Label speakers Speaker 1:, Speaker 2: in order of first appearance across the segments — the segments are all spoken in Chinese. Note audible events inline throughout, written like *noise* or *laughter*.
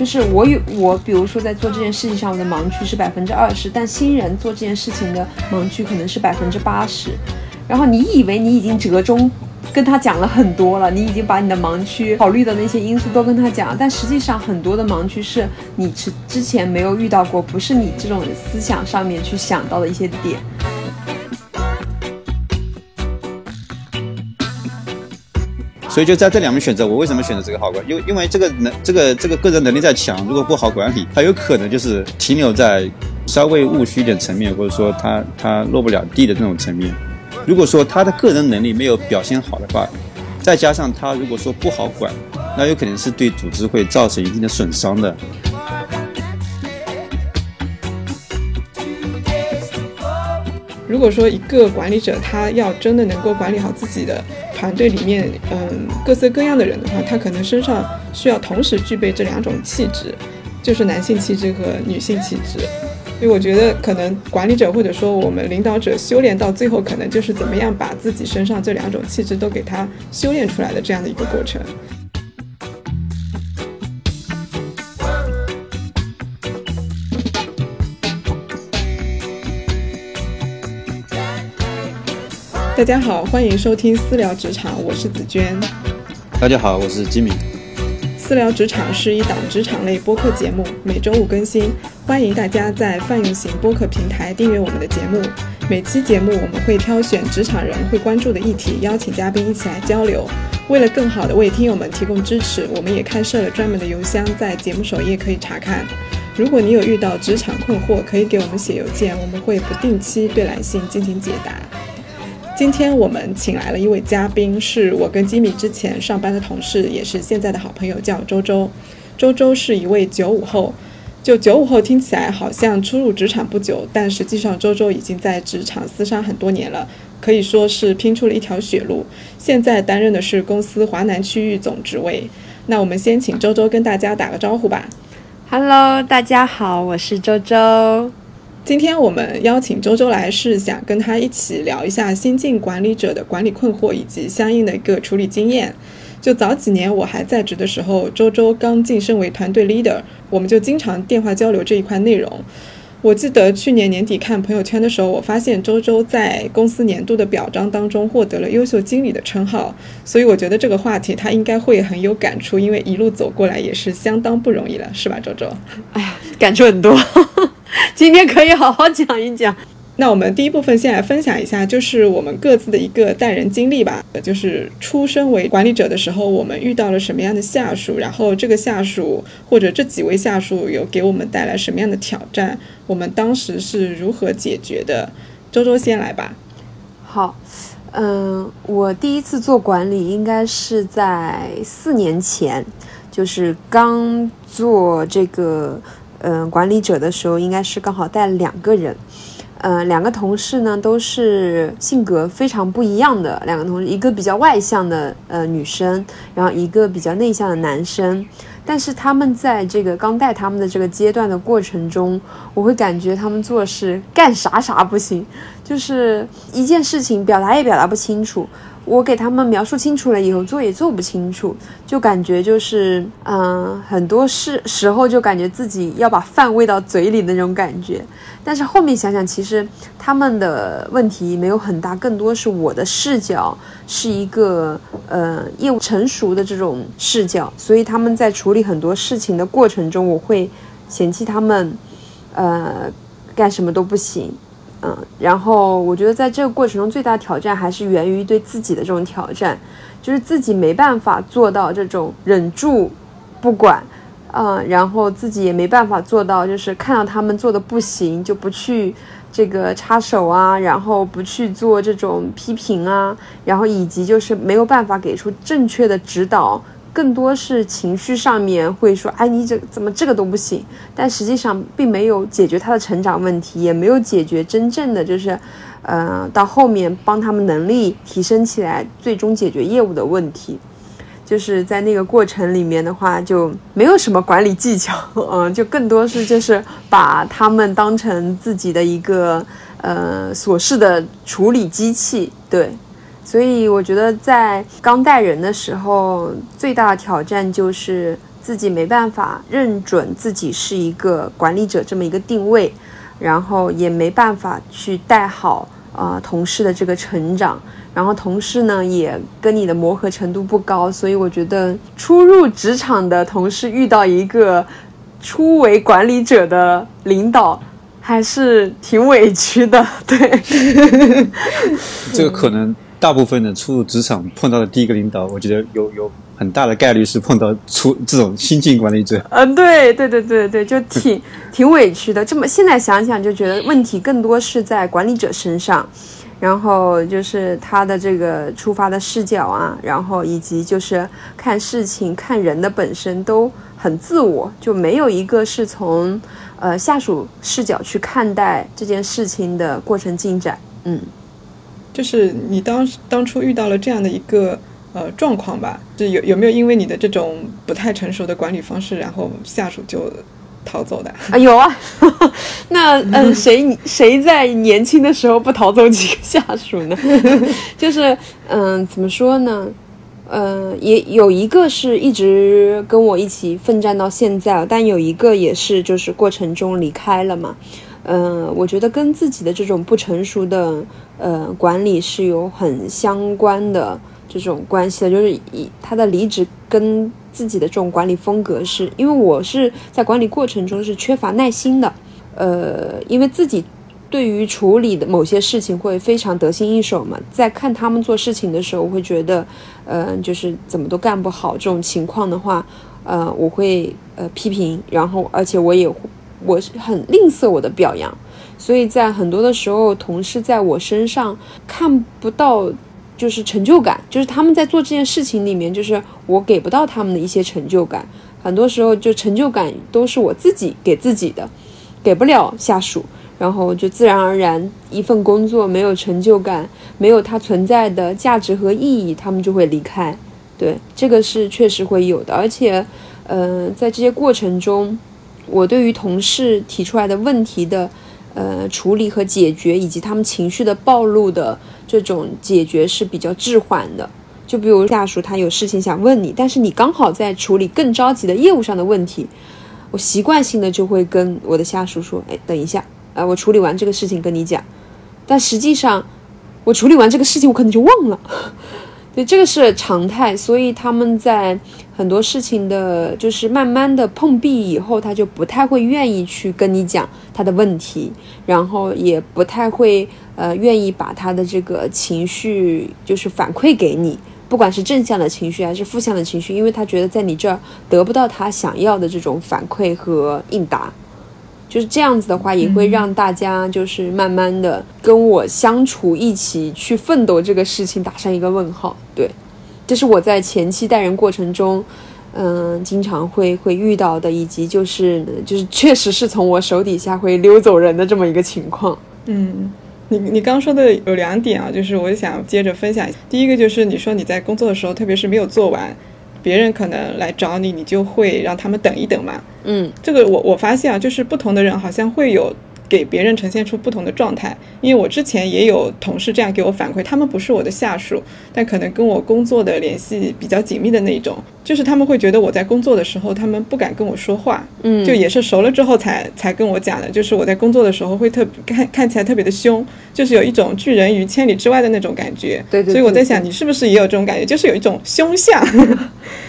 Speaker 1: 就是我有我，比如说在做这件事情上，我的盲区是百分之二十，但新人做这件事情的盲区可能是百分之八十。然后你以为你已经折中跟他讲了很多了，你已经把你的盲区考虑的那些因素都跟他讲，但实际上很多的盲区是你之之前没有遇到过，不是你这种思想上面去想到的一些点。
Speaker 2: 所以就在这两面选择，我为什么选择这个好管？因为因为这个能这个这个个人能力再强，如果不好管理，他有可能就是停留在稍微务虚一点层面，或者说他他落不了地的那种层面。如果说他的个人能力没有表现好的话，再加上他如果说不好管，那有可能是对组织会造成一定的损伤的。
Speaker 3: 如果说一个管理者他要真的能够管理好自己的团队里面，嗯，各色各样的人的话，他可能身上需要同时具备这两种气质，就是男性气质和女性气质。所以我觉得，可能管理者或者说我们领导者修炼到最后，可能就是怎么样把自己身上这两种气质都给他修炼出来的这样的一个过程。大家好，欢迎收听私聊职场，我是紫娟。
Speaker 2: 大家好，我是吉米。
Speaker 3: 私聊职场是一档职场类播客节目，每周五更新，欢迎大家在泛用型播客平台订阅我们的节目。每期节目我们会挑选职场人会关注的议题，邀请嘉宾一起来交流。为了更好的为听友们提供支持，我们也开设了专门的邮箱，在节目首页可以查看。如果你有遇到职场困惑，可以给我们写邮件，我们会不定期对来信进行解答。今天我们请来了一位嘉宾，是我跟吉米之前上班的同事，也是现在的好朋友，叫周周。周周是一位九五后，就九五后听起来好像初入职场不久，但实际上周周已经在职场厮杀很多年了，可以说是拼出了一条血路。现在担任的是公司华南区域总职位。那我们先请周周跟大家打个招呼吧。
Speaker 1: Hello，大家好，我是周周。
Speaker 3: 今天我们邀请周周来，是想跟他一起聊一下新晋管理者的管理困惑以及相应的一个处理经验。就早几年我还在职的时候，周周刚晋升为团队 leader，我们就经常电话交流这一块内容。我记得去年年底看朋友圈的时候，我发现周周在公司年度的表彰当中获得了优秀经理的称号，所以我觉得这个话题他应该会很有感触，因为一路走过来也是相当不容易了，是吧，周周？
Speaker 1: 哎呀，感触很多。*laughs* *laughs* 今天可以好好讲一讲。
Speaker 3: 那我们第一部分先来分享一下，就是我们各自的一个带人经历吧。就是出身为管理者的时候，我们遇到了什么样的下属，然后这个下属或者这几位下属有给我们带来什么样的挑战，我们当时是如何解决的？周周先来吧。
Speaker 1: 好，嗯，我第一次做管理应该是在四年前，就是刚做这个。嗯，管理者的时候应该是刚好带了两个人，嗯，两个同事呢都是性格非常不一样的两个同事，一个比较外向的呃女生，然后一个比较内向的男生，但是他们在这个刚带他们的这个阶段的过程中，我会感觉他们做事干啥啥不行，就是一件事情表达也表达不清楚。我给他们描述清楚了以后，做也做不清楚，就感觉就是，嗯，很多事时候就感觉自己要把饭喂到嘴里的那种感觉。但是后面想想，其实他们的问题没有很大，更多是我的视角是一个呃业务成熟的这种视角，所以他们在处理很多事情的过程中，我会嫌弃他们，呃，干什么都不行。嗯，然后我觉得在这个过程中最大挑战还是源于对自己的这种挑战，就是自己没办法做到这种忍住不管，嗯，然后自己也没办法做到就是看到他们做的不行就不去这个插手啊，然后不去做这种批评啊，然后以及就是没有办法给出正确的指导。更多是情绪上面会说，哎，你这怎么这个都不行？但实际上并没有解决他的成长问题，也没有解决真正的就是，呃，到后面帮他们能力提升起来，最终解决业务的问题。就是在那个过程里面的话，就没有什么管理技巧，嗯，*laughs* 就更多是就是把他们当成自己的一个呃琐事的处理机器，对。所以我觉得，在刚带人的时候，最大的挑战就是自己没办法认准自己是一个管理者这么一个定位，然后也没办法去带好呃同事的这个成长，然后同事呢也跟你的磨合程度不高，所以我觉得初入职场的同事遇到一个初为管理者的领导。还是挺委屈的，对。*laughs*
Speaker 2: 这个可能大部分的初入职场碰到的第一个领导，我觉得有有很大的概率是碰到出这种新晋管理者。
Speaker 1: 嗯，对对对对对，就挺挺委屈的。这么现在想想，就觉得问题更多是在管理者身上，然后就是他的这个出发的视角啊，然后以及就是看事情、看人的本身都很自我，就没有一个是从。呃，下属视角去看待这件事情的过程进展，嗯，
Speaker 3: 就是你当当初遇到了这样的一个呃状况吧，就有有没有因为你的这种不太成熟的管理方式，然后下属就逃走的？
Speaker 1: 啊，有啊，*laughs* 那嗯，谁谁在年轻的时候不逃走几个下属呢？*laughs* 就是嗯，怎么说呢？呃，也有一个是一直跟我一起奋战到现在，但有一个也是就是过程中离开了嘛。嗯，我觉得跟自己的这种不成熟的呃管理是有很相关的这种关系的，就是以他的离职跟自己的这种管理风格是，因为我是在管理过程中是缺乏耐心的，呃，因为自己。对于处理的某些事情会非常得心应手嘛，在看他们做事情的时候，我会觉得，呃，就是怎么都干不好这种情况的话，呃，我会呃批评，然后而且我也我是很吝啬我的表扬，所以在很多的时候，同事在我身上看不到就是成就感，就是他们在做这件事情里面，就是我给不到他们的一些成就感，很多时候就成就感都是我自己给自己的，给不了下属。然后就自然而然，一份工作没有成就感，没有它存在的价值和意义，他们就会离开。对，这个是确实会有的。而且，呃，在这些过程中，我对于同事提出来的问题的，呃，处理和解决，以及他们情绪的暴露的这种解决是比较滞缓的。就比如下属他有事情想问你，但是你刚好在处理更着急的业务上的问题，我习惯性的就会跟我的下属说：“哎，等一下。”啊，我处理完这个事情跟你讲，但实际上，我处理完这个事情，我可能就忘了。对，这个是常态，所以他们在很多事情的，就是慢慢的碰壁以后，他就不太会愿意去跟你讲他的问题，然后也不太会呃愿意把他的这个情绪就是反馈给你，不管是正向的情绪还是负向的情绪，因为他觉得在你这儿得不到他想要的这种反馈和应答。就是这样子的话，也会让大家就是慢慢的跟我相处，一起去奋斗这个事情打上一个问号。对，这是我在前期带人过程中，嗯，经常会会遇到的，以及就是就是确实是从我手底下会溜走人的这么一个情况。
Speaker 3: 嗯，你你刚说的有两点啊，就是我想接着分享。第一个就是你说你在工作的时候，特别是没有做完。别人可能来找你，你就会让他们等一等嘛。
Speaker 1: 嗯，
Speaker 3: 这个我我发现啊，就是不同的人好像会有。给别人呈现出不同的状态，因为我之前也有同事这样给我反馈，他们不是我的下属，但可能跟我工作的联系比较紧密的那种，就是他们会觉得我在工作的时候，他们不敢跟我说话，
Speaker 1: 嗯，
Speaker 3: 就也是熟了之后才才跟我讲的，就是我在工作的时候会特看看起来特别的凶，就是有一种拒人于千里之外的那种感觉，
Speaker 1: 对对，
Speaker 3: 所以我在想你是不是也有这种感觉，就是有一种凶相，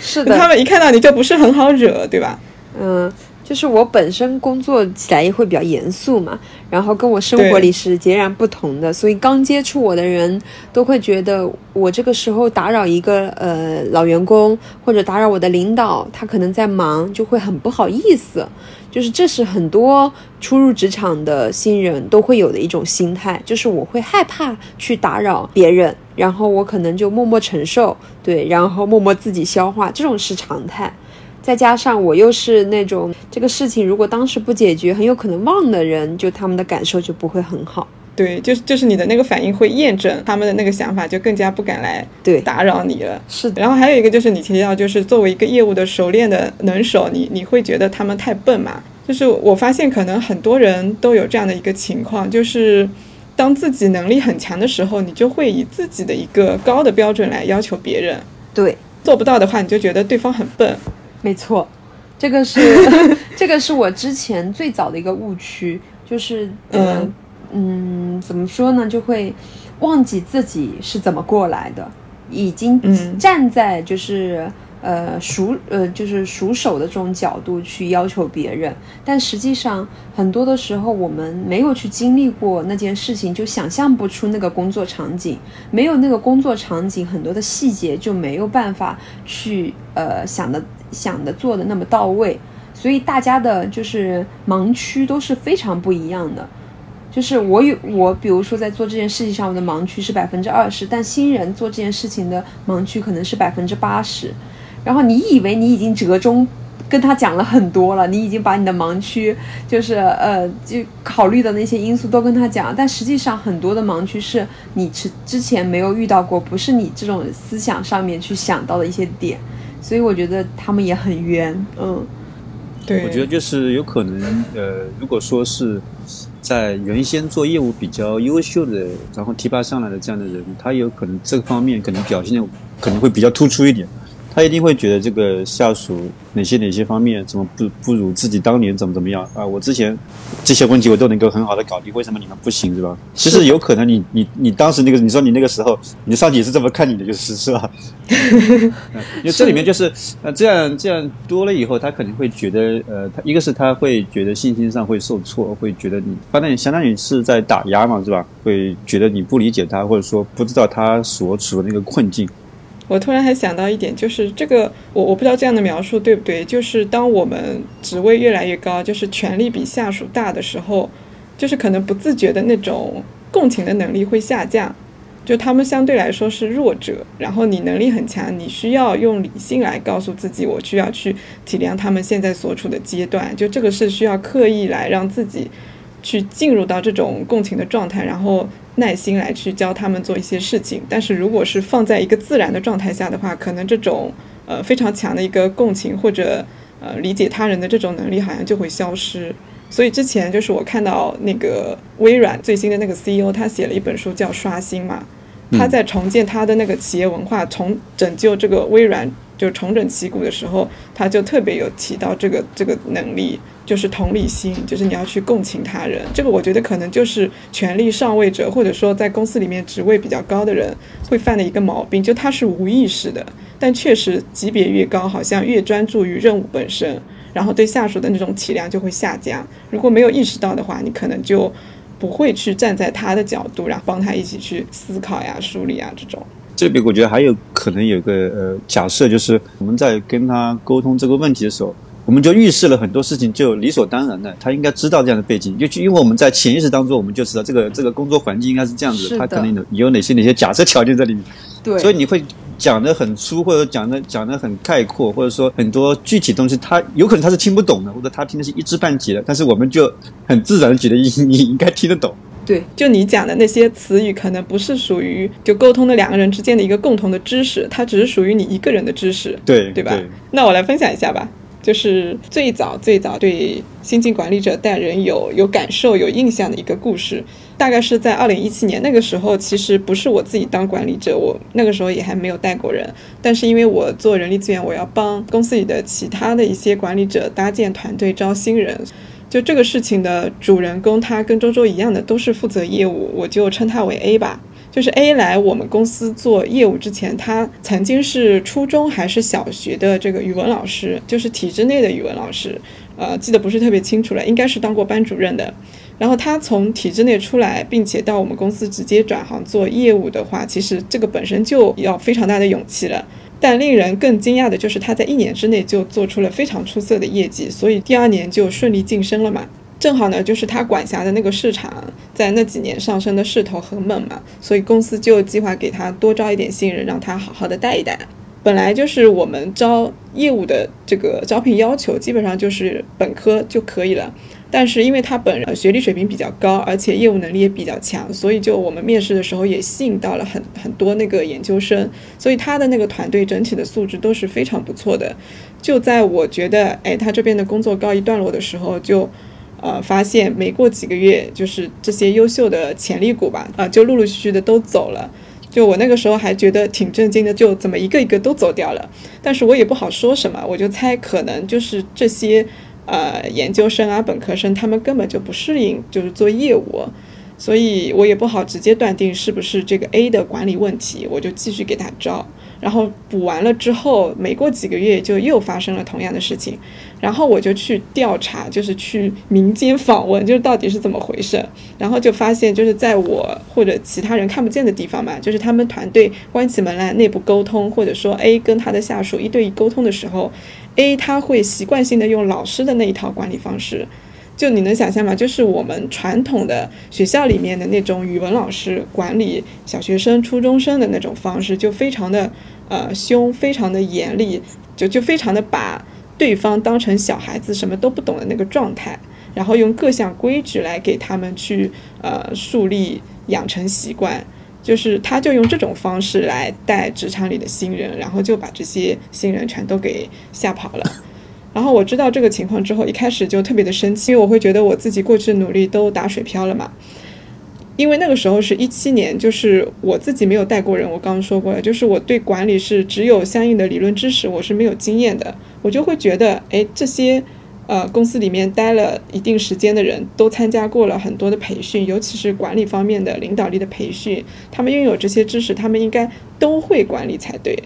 Speaker 1: 是的，
Speaker 3: 他们一看到你就不是很好惹，对吧？
Speaker 1: 嗯。就是我本身工作起来也会比较严肃嘛，然后跟我生活里是截然不同的，所以刚接触我的人都会觉得我这个时候打扰一个呃老员工或者打扰我的领导，他可能在忙，就会很不好意思。就是这是很多初入职场的新人都会有的一种心态，就是我会害怕去打扰别人，然后我可能就默默承受，对，然后默默自己消化，这种是常态。再加上我又是那种这个事情如果当时不解决，很有可能忘的人，就他们的感受就不会很好。
Speaker 3: 对，就是就是你的那个反应会验证他们的那个想法，就更加不敢来
Speaker 1: 对
Speaker 3: 打扰你了。
Speaker 1: 是的。
Speaker 3: 然后还有一个就是你提到，就是作为一个业务的熟练的能手，你你会觉得他们太笨嘛？就是我发现可能很多人都有这样的一个情况，就是当自己能力很强的时候，你就会以自己的一个高的标准来要求别人。
Speaker 1: 对，
Speaker 3: 做不到的话，你就觉得对方很笨。
Speaker 1: 没错，这个是 *laughs* 这个是我之前最早的一个误区，就是呃嗯怎么说呢，就会忘记自己是怎么过来的，已经
Speaker 3: 嗯
Speaker 1: 站在就是。呃，熟呃，就是熟手的这种角度去要求别人，但实际上很多的时候，我们没有去经历过那件事情，就想象不出那个工作场景。没有那个工作场景，很多的细节就没有办法去呃想的想的做的那么到位。所以大家的就是盲区都是非常不一样的。就是我有我，比如说在做这件事情上，我的盲区是百分之二十，但新人做这件事情的盲区可能是百分之八十。然后你以为你已经折中跟他讲了很多了，你已经把你的盲区，就是呃，就考虑的那些因素都跟他讲，但实际上很多的盲区是你之之前没有遇到过，不是你这种思想上面去想到的一些点，所以我觉得他们也很冤，嗯，
Speaker 3: 对，
Speaker 2: 我觉得就是有可能，呃，如果说是在原先做业务比较优秀的，然后提拔上来的这样的人，他有可能这个方面可能表现的可能会比较突出一点。他一定会觉得这个下属哪些哪些方面怎么不不如自己当年怎么怎么样啊？我之前这些问题我都能够很好的搞定，为什么你们不行是吧？其实有可能你你你当时那个你说你那个时候你的上级也是这么看你的，就是是吧？*laughs* 因为这里面就是呃这样这样多了以后，他肯定会觉得呃，他一个是他会觉得信心上会受挫，会觉得你反正相当于是在打压嘛，是吧？会觉得你不理解他，或者说不知道他所处的那个困境。
Speaker 3: 我突然还想到一点，就是这个我我不知道这样的描述对不对？就是当我们职位越来越高，就是权力比下属大的时候，就是可能不自觉的那种共情的能力会下降，就他们相对来说是弱者，然后你能力很强，你需要用理性来告诉自己，我需要去体谅他们现在所处的阶段，就这个是需要刻意来让自己去进入到这种共情的状态，然后。耐心来去教他们做一些事情，但是如果是放在一个自然的状态下的话，可能这种呃非常强的一个共情或者呃理解他人的这种能力好像就会消失。所以之前就是我看到那个微软最新的那个 CEO，他写了一本书叫《刷新》嘛，他在重建他的那个企业文化，重拯救这个微软就重整旗鼓的时候，他就特别有提到这个这个能力。就是同理心，就是你要去共情他人。这个我觉得可能就是权力上位者，或者说在公司里面职位比较高的人会犯的一个毛病，就他是无意识的，但确实级别越高，好像越专注于任务本身，然后对下属的那种体谅就会下降。如果没有意识到的话，你可能就不会去站在他的角度，然后帮他一起去思考呀、梳理啊这种。
Speaker 2: 这边我觉得还有可能有个呃假设，就是我们在跟他沟通这个问题的时候。我们就预示了很多事情，就理所当然的，他应该知道这样的背景，就因为我们在潜意识当中，我们就知道这个这个工作环境应该是这样子，他可能有有哪些哪些假设条件在里面，
Speaker 1: 对，
Speaker 2: 所以你会讲的很粗，或者讲的讲的很概括，或者说很多具体东西，他有可能他是听不懂的，或者他听的是一知半解的，但是我们就很自然的觉得你你应该听得懂。
Speaker 3: 对，就你讲的那些词语，可能不是属于就沟通的两个人之间的一个共同的知识，它只是属于你一个人的知识，
Speaker 2: 对
Speaker 3: 对吧？那我来分享一下吧。就是最早最早对新晋管理者带人有有感受、有印象的一个故事，大概是在二零一七年那个时候，其实不是我自己当管理者，我那个时候也还没有带过人，但是因为我做人力资源，我要帮公司里的其他的一些管理者搭建团队、招新人，就这个事情的主人公，他跟周周一样的都是负责业务，我就称他为 A 吧。就是 A 来我们公司做业务之前，他曾经是初中还是小学的这个语文老师，就是体制内的语文老师，呃，记得不是特别清楚了，应该是当过班主任的。然后他从体制内出来，并且到我们公司直接转行做业务的话，其实这个本身就要非常大的勇气了。但令人更惊讶的就是他在一年之内就做出了非常出色的业绩，所以第二年就顺利晋升了嘛。正好呢，就是他管辖的那个市场，在那几年上升的势头很猛嘛，所以公司就计划给他多招一点新人，让他好好的带一带。本来就是我们招业务的这个招聘要求，基本上就是本科就可以了。但是因为他本人学历水平比较高，而且业务能力也比较强，所以就我们面试的时候也吸引到了很很多那个研究生，所以他的那个团队整体的素质都是非常不错的。就在我觉得，哎，他这边的工作告一段落的时候，就。呃，发现没过几个月，就是这些优秀的潜力股吧，啊，就陆陆续续的都走了。就我那个时候还觉得挺震惊的，就怎么一个一个都走掉了。但是我也不好说什么，我就猜可能就是这些呃研究生啊、本科生，他们根本就不适应就是做业务，所以我也不好直接断定是不是这个 A 的管理问题，我就继续给他招。然后补完了之后，没过几个月就又发生了同样的事情，然后我就去调查，就是去民间访问，就是到底是怎么回事。然后就发现，就是在我或者其他人看不见的地方嘛，就是他们团队关起门来内部沟通，或者说 A 跟他的下属一对一沟通的时候，A 他会习惯性的用老师的那一套管理方式。就你能想象吗？就是我们传统的学校里面的那种语文老师管理小学生、初中生的那种方式，就非常的呃凶，*laughs* 非常的严厉，就就非常的把对方当成小孩子，什么都不懂的那个状态，然后用各项规矩来给他们去呃树立养成习惯，就是他就用这种方式来带职场里的新人，然后就把这些新人全都给吓跑了。然后我知道这个情况之后，一开始就特别的生气，因为我会觉得我自己过去的努力都打水漂了嘛。因为那个时候是一七年，就是我自己没有带过人，我刚刚说过了，就是我对管理是只有相应的理论知识，我是没有经验的。我就会觉得，哎，这些呃公司里面待了一定时间的人都参加过了很多的培训，尤其是管理方面的领导力的培训，他们拥有这些知识，他们应该都会管理才对。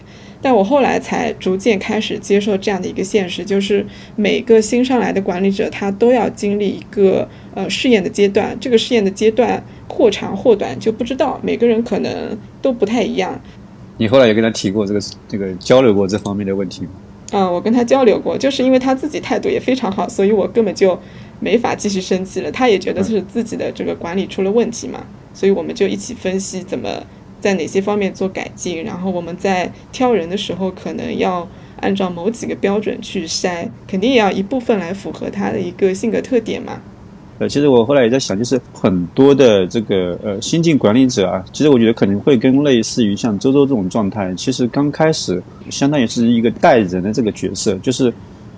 Speaker 3: 但我后来才逐渐开始接受这样的一个现实，就是每个新上来的管理者，他都要经历一个呃试验的阶段。这个试验的阶段或长或短就不知道，每个人可能都不太一样。
Speaker 2: 你后来有跟他提过这个这个交流过这方面的问题吗？
Speaker 3: 嗯，我跟他交流过，就是因为他自己态度也非常好，所以我根本就没法继续生气了。他也觉得是自己的这个管理出了问题嘛，所以我们就一起分析怎么。在哪些方面做改进？然后我们在挑人的时候，可能要按照某几个标准去筛，肯定也要一部分来符合他的一个性格特点嘛。
Speaker 2: 呃，其实我后来也在想，就是很多的这个呃新进管理者啊，其实我觉得可能会跟类似于像周周这种状态，其实刚开始相当于是一个带人的这个角色，就是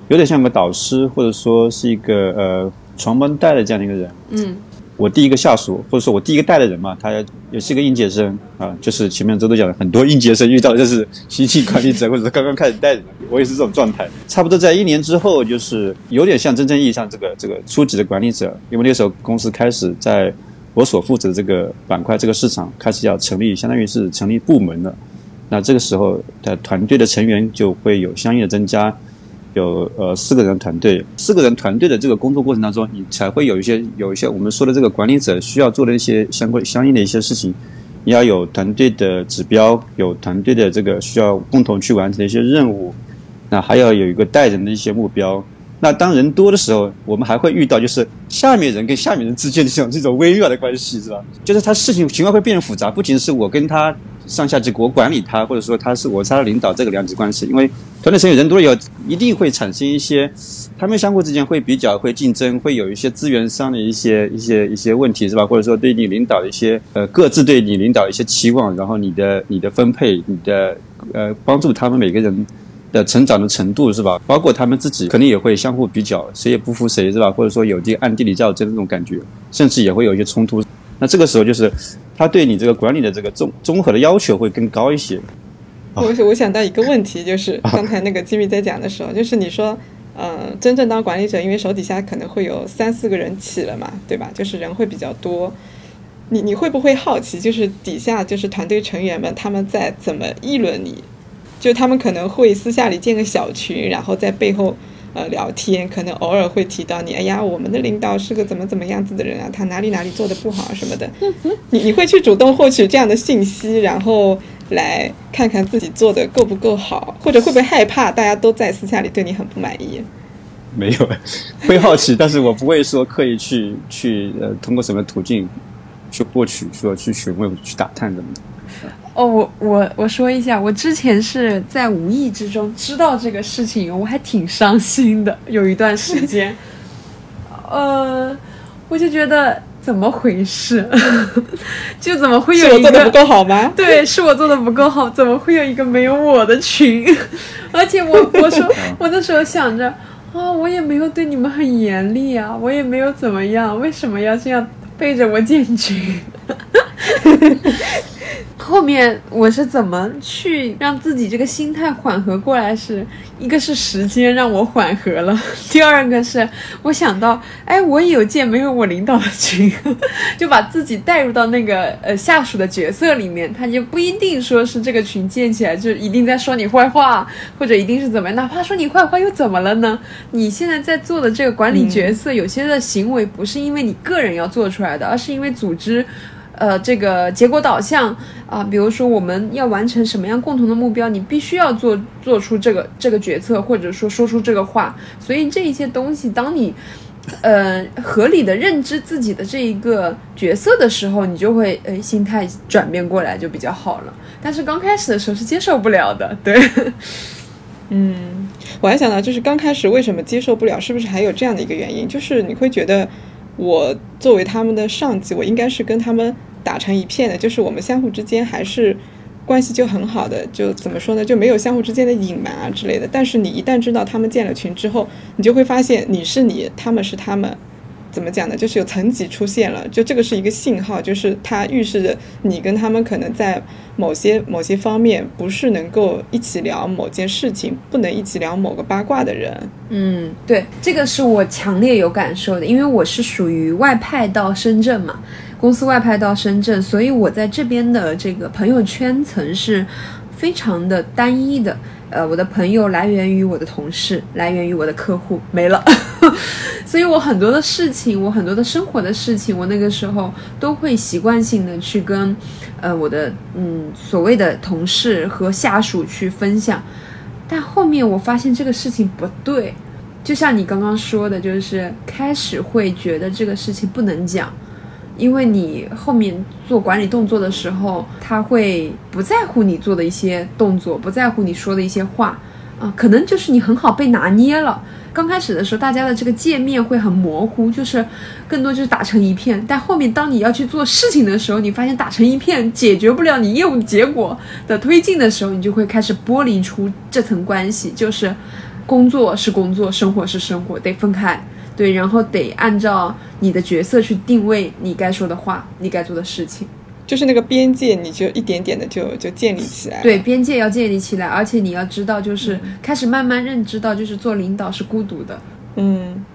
Speaker 2: 有点像个导师，或者说是一个呃传帮带的这样的一个人。
Speaker 3: 嗯。
Speaker 2: 我第一个下属，或者说我第一个带的人嘛，他也是一个应届生啊，就是前面周都讲的，很多应届生遇到的 *laughs* 就是新进管理者，*laughs* 或者是刚刚开始带人，我也是这种状态。差不多在一年之后，就是有点像真正意义上这个这个初级的管理者，因为那时候公司开始在我所负责的这个板块、这个市场开始要成立，相当于是成立部门了。那这个时候的团队的成员就会有相应的增加。有呃四个人团队，四个人团队的这个工作过程当中，你才会有一些有一些我们说的这个管理者需要做的一些相关相应的一些事情，你要有团队的指标，有团队的这个需要共同去完成的一些任务，那还要有一个带人的一些目标。那当人多的时候，我们还会遇到就是下面人跟下面人之间的这种这种微妙的关系，是吧？就是他事情情况会变得复杂，不仅是我跟他。上下级我管理他，或者说他是我是他的领导，这个两级关系，因为团队成员人多了以后，一定会产生一些，他们相互之间会比较，会竞争，会有一些资源上的一些一些一些问题，是吧？或者说对你领导一些呃各自对你领导一些期望，然后你的你的分配，你的呃帮助他们每个人的成长的程度，是吧？包括他们自己肯定也会相互比较，谁也不服谁，是吧？或者说有这暗地里较真的这种感觉，甚至也会有一些冲突。那这个时候就是。他对你这个管理的这个综综合的要求会更高一些。
Speaker 3: 我我想到一个问题，就是刚才那个吉米在讲的时候，就是你说，呃，真正当管理者，因为手底下可能会有三四个人起了嘛，对吧？就是人会比较多。你你会不会好奇，就是底下就是团队成员们他们在怎么议论你？就他们可能会私下里建个小群，然后在背后。呃，聊天可能偶尔会提到你，哎呀，我们的领导是个怎么怎么样子的人啊，他哪里哪里做的不好什么的，*laughs* 你你会去主动获取这样的信息，然后来看看自己做的够不够好，或者会不会害怕大家都在私下里对你很不满意？
Speaker 2: 没有，会好奇，但是我不会说刻意去去呃通过什么途径去获取，说去询问、去打探什么的。
Speaker 1: 哦，我我我说一下，我之前是在无意之中知道这个事情，我还挺伤心的，有一段时间，呃，我就觉得怎么回事，*laughs* 就怎么会有
Speaker 3: 一个做的不够好吗？*laughs*
Speaker 1: 对，是我做的不够好，怎么会有一个没有我的群？*laughs* 而且我我说我那时候想着啊，我也没有对你们很严厉啊，我也没有怎么样，为什么要这样背着我建群？后面我是怎么去让自己这个心态缓和过来？是一个是时间让我缓和了，*laughs* 第二个是我想到，哎，我也有建没有我领导的群，*laughs* 就把自己带入到那个呃下属的角色里面，他就不一定说是这个群建起来就一定在说你坏话，或者一定是怎么样，哪怕说你坏话又怎么了呢？你现在在做的这个管理角色，有些的行为不是因为你个人要做出来的，而是因为组织。呃，这个结果导向啊，比如说我们要完成什么样共同的目标，你必须要做做出这个这个决策，或者说说出这个话。所以这一些东西，当你呃合理的认知自己的这一个角色的时候，你就会呃心态转变过来就比较好了。但是刚开始的时候是接受不了的，对。*laughs*
Speaker 3: 嗯，我还想到就是刚开始为什么接受不了，是不是还有这样的一个原因，就是你会觉得我作为他们的上级，我应该是跟他们。打成一片的，就是我们相互之间还是关系就很好的，就怎么说呢，就没有相互之间的隐瞒啊之类的。但是你一旦知道他们建了群之后，你就会发现你是你，他们是他们。怎么讲呢？就是有层级出现了，就这个是一个信号，就是它预示着你跟他们可能在某些某些方面不是能够一起聊某件事情，不能一起聊某个八卦的人。
Speaker 1: 嗯，对，这个是我强烈有感受的，因为我是属于外派到深圳嘛，公司外派到深圳，所以我在这边的这个朋友圈层是非常的单一的。呃，我的朋友来源于我的同事，来源于我的客户，没了。*laughs* 所以我很多的事情，我很多的生活的事情，我那个时候都会习惯性的去跟，呃，我的嗯所谓的同事和下属去分享。但后面我发现这个事情不对，就像你刚刚说的，就是开始会觉得这个事情不能讲。因为你后面做管理动作的时候，他会不在乎你做的一些动作，不在乎你说的一些话，啊，可能就是你很好被拿捏了。刚开始的时候，大家的这个界面会很模糊，就是更多就是打成一片。但后面当你要去做事情的时候，你发现打成一片解决不了你业务结果的推进的时候，你就会开始剥离出这层关系，就是工作是工作，生活是生活，得分开。对，然后得按照你的角色去定位你该说的话，你该做的事情，
Speaker 3: 就是那个边界，你就一点点的就就建立起来。
Speaker 1: 对，边界要建立起来，而且你要知道，就是开始慢慢认知到，就是做领导是孤独的。
Speaker 3: 嗯，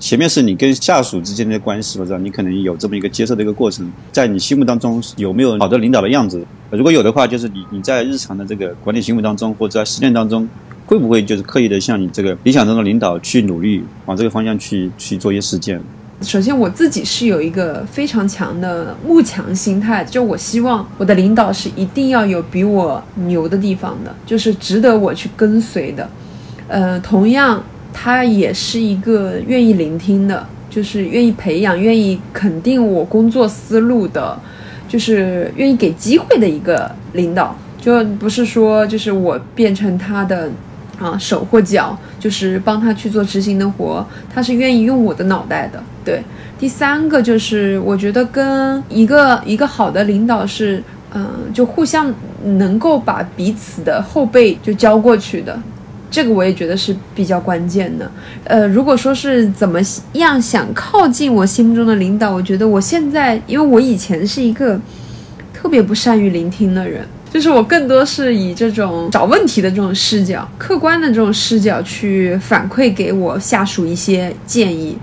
Speaker 2: 前面是你跟下属之间的关系，我知道你可能有这么一个接受的一个过程，在你心目当中有没有好的领导的样子？如果有的话，就是你你在日常的这个管理行为当中，或者在实践当中。会不会就是刻意的向你这个理想中的领导去努力，往这个方向去去做一些实践？
Speaker 1: 首先，我自己是有一个非常强的慕强心态，就我希望我的领导是一定要有比我牛的地方的，就是值得我去跟随的。呃，同样，他也是一个愿意聆听的，就是愿意培养、愿意肯定我工作思路的，就是愿意给机会的一个领导。就不是说就是我变成他的。啊，手或脚就是帮他去做执行的活，他是愿意用我的脑袋的。对，第三个就是我觉得跟一个一个好的领导是，嗯，就互相能够把彼此的后背就交过去的，这个我也觉得是比较关键的。呃，如果说是怎么样想靠近我心目中的领导，我觉得我现在，因为我以前是一个特别不善于聆听的人。就是我更多是以这种找问题的这种视角，客观的这种视角去反馈给我下属一些建议，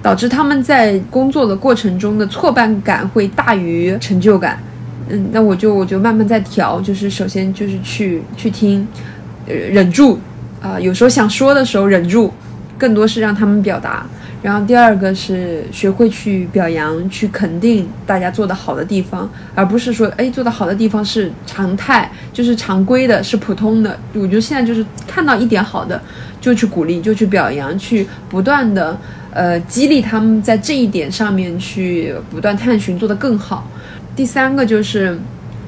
Speaker 1: 导致他们在工作的过程中的挫败感会大于成就感。嗯，那我就我就慢慢在调，就是首先就是去去听，呃，忍住啊，有时候想说的时候忍住，更多是让他们表达。然后第二个是学会去表扬、去肯定大家做的好的地方，而不是说，哎，做的好的地方是常态，就是常规的，是普通的。我觉得现在就是看到一点好的，就去鼓励，就去表扬，去不断的，呃，激励他们在这一点上面去不断探寻，做得更好。第三个就是，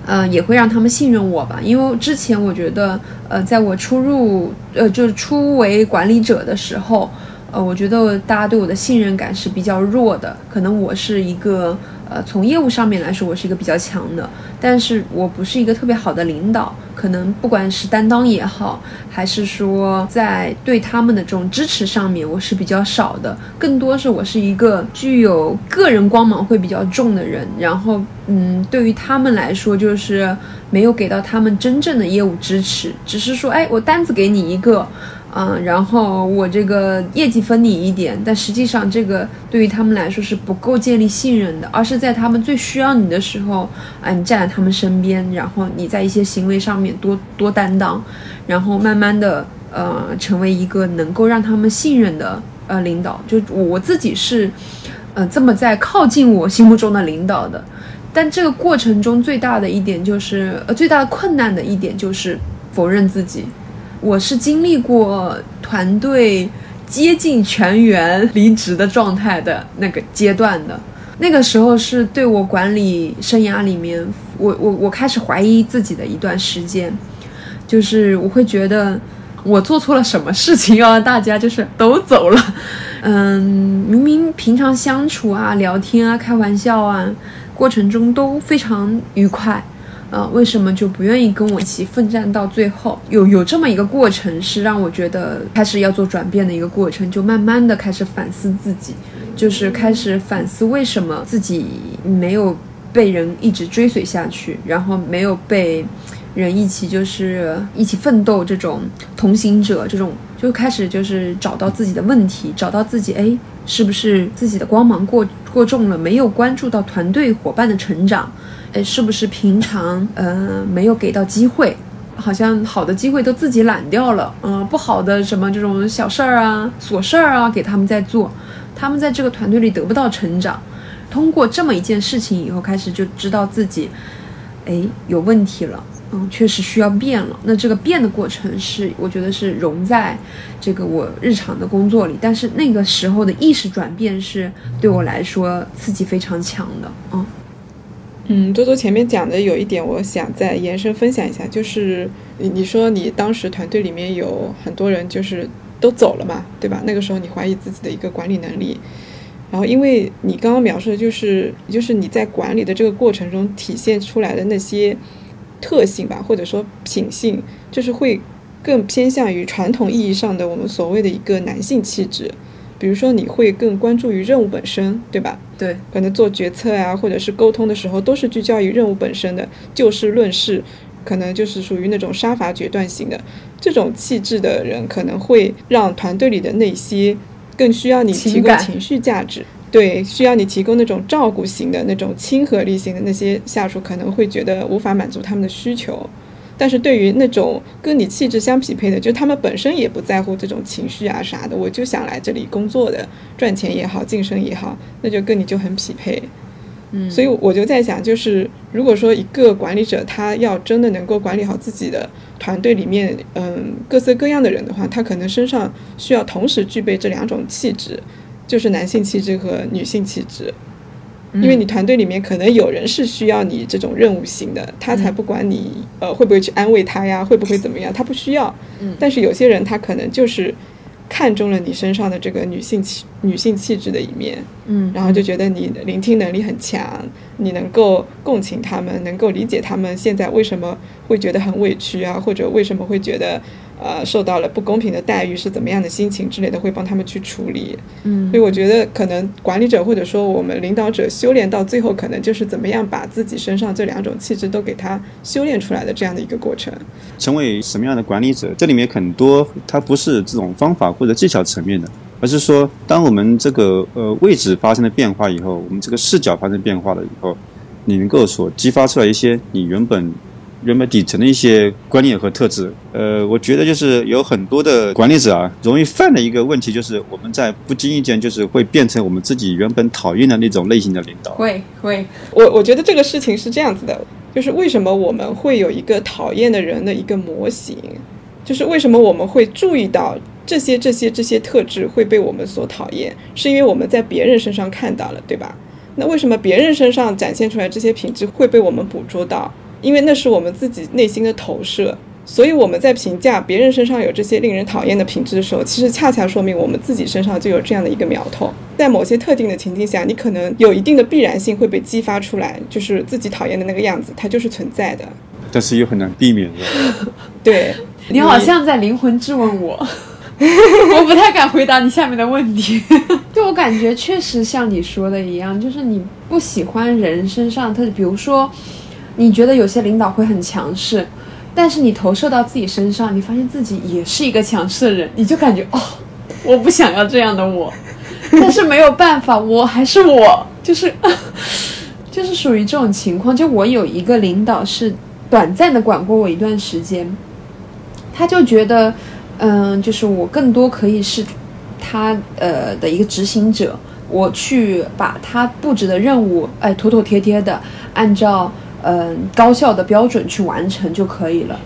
Speaker 1: 呃，也会让他们信任我吧，因为之前我觉得，呃，在我初入，呃，就是初为管理者的时候。呃，我觉得大家对我的信任感是比较弱的，可能我是一个。呃，从业务上面来说，我是一个比较强的，但是我不是一个特别好的领导，可能不管是担当也好，还是说在对他们的这种支持上面，我是比较少的，更多是我是一个具有个人光芒会比较重的人，然后，嗯，对于他们来说，就是没有给到他们真正的业务支持，只是说，哎，我单子给你一个。嗯，然后我这个业绩分你一点，但实际上这个对于他们来说是不够建立信任的，而是在他们最需要你的时候，啊，你站在他们身边，然后你在一些行为上面多多担当，然后慢慢的呃成为一个能够让他们信任的呃领导。就我自己是，呃这么在靠近我心目中的领导的，但这个过程中最大的一点就是呃最大的困难的一点就是否认自己。我是经历过团队接近全员离职的状态的那个阶段的，那个时候是对我管理生涯里面，我我我开始怀疑自己的一段时间，就是我会觉得我做错了什么事情要让大家就是都走了，*laughs* 嗯，明明平常相处啊、聊天啊、开玩笑啊，过程中都非常愉快。呃，为什么就不愿意跟我一起奋战到最后？有有这么一个过程，是让我觉得开始要做转变的一个过程，就慢慢的开始反思自己，就是开始反思为什么自己没有被人一直追随下去，然后没有被人一起就是一起奋斗这种同行者，这种就开始就是找到自己的问题，找到自己，哎，是不是自己的光芒过过重了，没有关注到团队伙伴的成长。哎，是不是平常呃没有给到机会？好像好的机会都自己揽掉了，嗯，不好的什么这种小事儿啊、琐事儿啊，给他们在做，他们在这个团队里得不到成长。通过这么一件事情以后，开始就知道自己，哎，有问题了，嗯，确实需要变了。那这个变的过程是，我觉得是融在这个我日常的工作里，但是那个时候的意识转变是对我来说刺激非常强的，嗯。
Speaker 3: 嗯，多多前面讲的有一点，我想再延伸分享一下，就是你你说你当时团队里面有很多人就是都走了嘛，对吧？那个时候你怀疑自己的一个管理能力，然后因为你刚刚描述的就是就是你在管理的这个过程中体现出来的那些特性吧，或者说品性，就是会更偏向于传统意义上的我们所谓的一个男性气质。比如说，你会更关注于任务本身，对吧？
Speaker 1: 对，
Speaker 3: 可能做决策啊，或者是沟通的时候，都是聚焦于任务本身的，就事论事，可能就是属于那种杀伐决断型的这种气质的人，可能会让团队里的那些更需要你提供情绪价值，对，需要你提供那种照顾型的那种亲和力型的那些下属，可能会觉得无法满足他们的需求。但是对于那种跟你气质相匹配的，就他们本身也不在乎这种情绪啊啥的，我就想来这里工作的，赚钱也好，晋升也好，那就跟你就很匹配。
Speaker 1: 嗯，
Speaker 3: 所以我就在想，就是如果说一个管理者他要真的能够管理好自己的团队里面，嗯，各色各样的人的话，他可能身上需要同时具备这两种气质，就是男性气质和女性气质。因为你团队里面可能有人是需要你这种任务型的，他才不管你呃会不会去安慰他呀，会不会怎么样，他不需要。
Speaker 1: 嗯。
Speaker 3: 但是有些人他可能就是看中了你身上的这个女性气女性气质的一面，
Speaker 1: 嗯，
Speaker 3: 然后就觉得你聆听能力很强，你能够共情他们，能够理解他们现在为什么会觉得很委屈啊，或者为什么会觉得。呃，受到了不公平的待遇是怎么样的心情之类的，会帮他们去处理。
Speaker 1: 嗯，
Speaker 3: 所以我觉得可能管理者或者说我们领导者修炼到最后，可能就是怎么样把自己身上这两种气质都给他修炼出来的这样的一个过程。
Speaker 2: 成为什么样的管理者，这里面很多它不是这种方法或者技巧层面的，而是说，当我们这个呃位置发生了变化以后，我们这个视角发生变化了以后，你能够所激发出来一些你原本。原本底层的一些观念和特质，呃，我觉得就是有很多的管理者啊，容易犯的一个问题，就是我们在不经意间就是会变成我们自己原本讨厌的那种类型的领导。
Speaker 1: 会会，
Speaker 3: 我我觉得这个事情是这样子的，就是为什么我们会有一个讨厌的人的一个模型，就是为什么我们会注意到这些这些这些特质会被我们所讨厌，是因为我们在别人身上看到了，对吧？那为什么别人身上展现出来这些品质会被我们捕捉到？因为那是我们自己内心的投射，所以我们在评价别人身上有这些令人讨厌的品质的时候，其实恰恰说明我们自己身上就有这样的一个苗头。在某些特定的情境下，你可能有一定的必然性会被激发出来，就是自己讨厌的那个样子，它就是存在的。
Speaker 2: 但是又很难避免的。
Speaker 3: 对
Speaker 1: 你好像在灵魂质问我，我不太敢回答你下面的问题。就我感觉确实像你说的一样，就是你不喜欢人身上特，比如说，你觉得有些领导会很强势。但是你投射到自己身上，你发现自己也是一个强势的人，你就感觉哦，我不想要这样的我，*laughs* 但是没有办法，我还是我，就是 *laughs* 就是属于这种情况。就我有一个领导是短暂的管过我一段时间，他就觉得，嗯，就是我更多可以是他呃的一个执行者，我去把他布置的任务，哎，妥妥帖帖的按照。嗯，高效的标准去完成就可以了。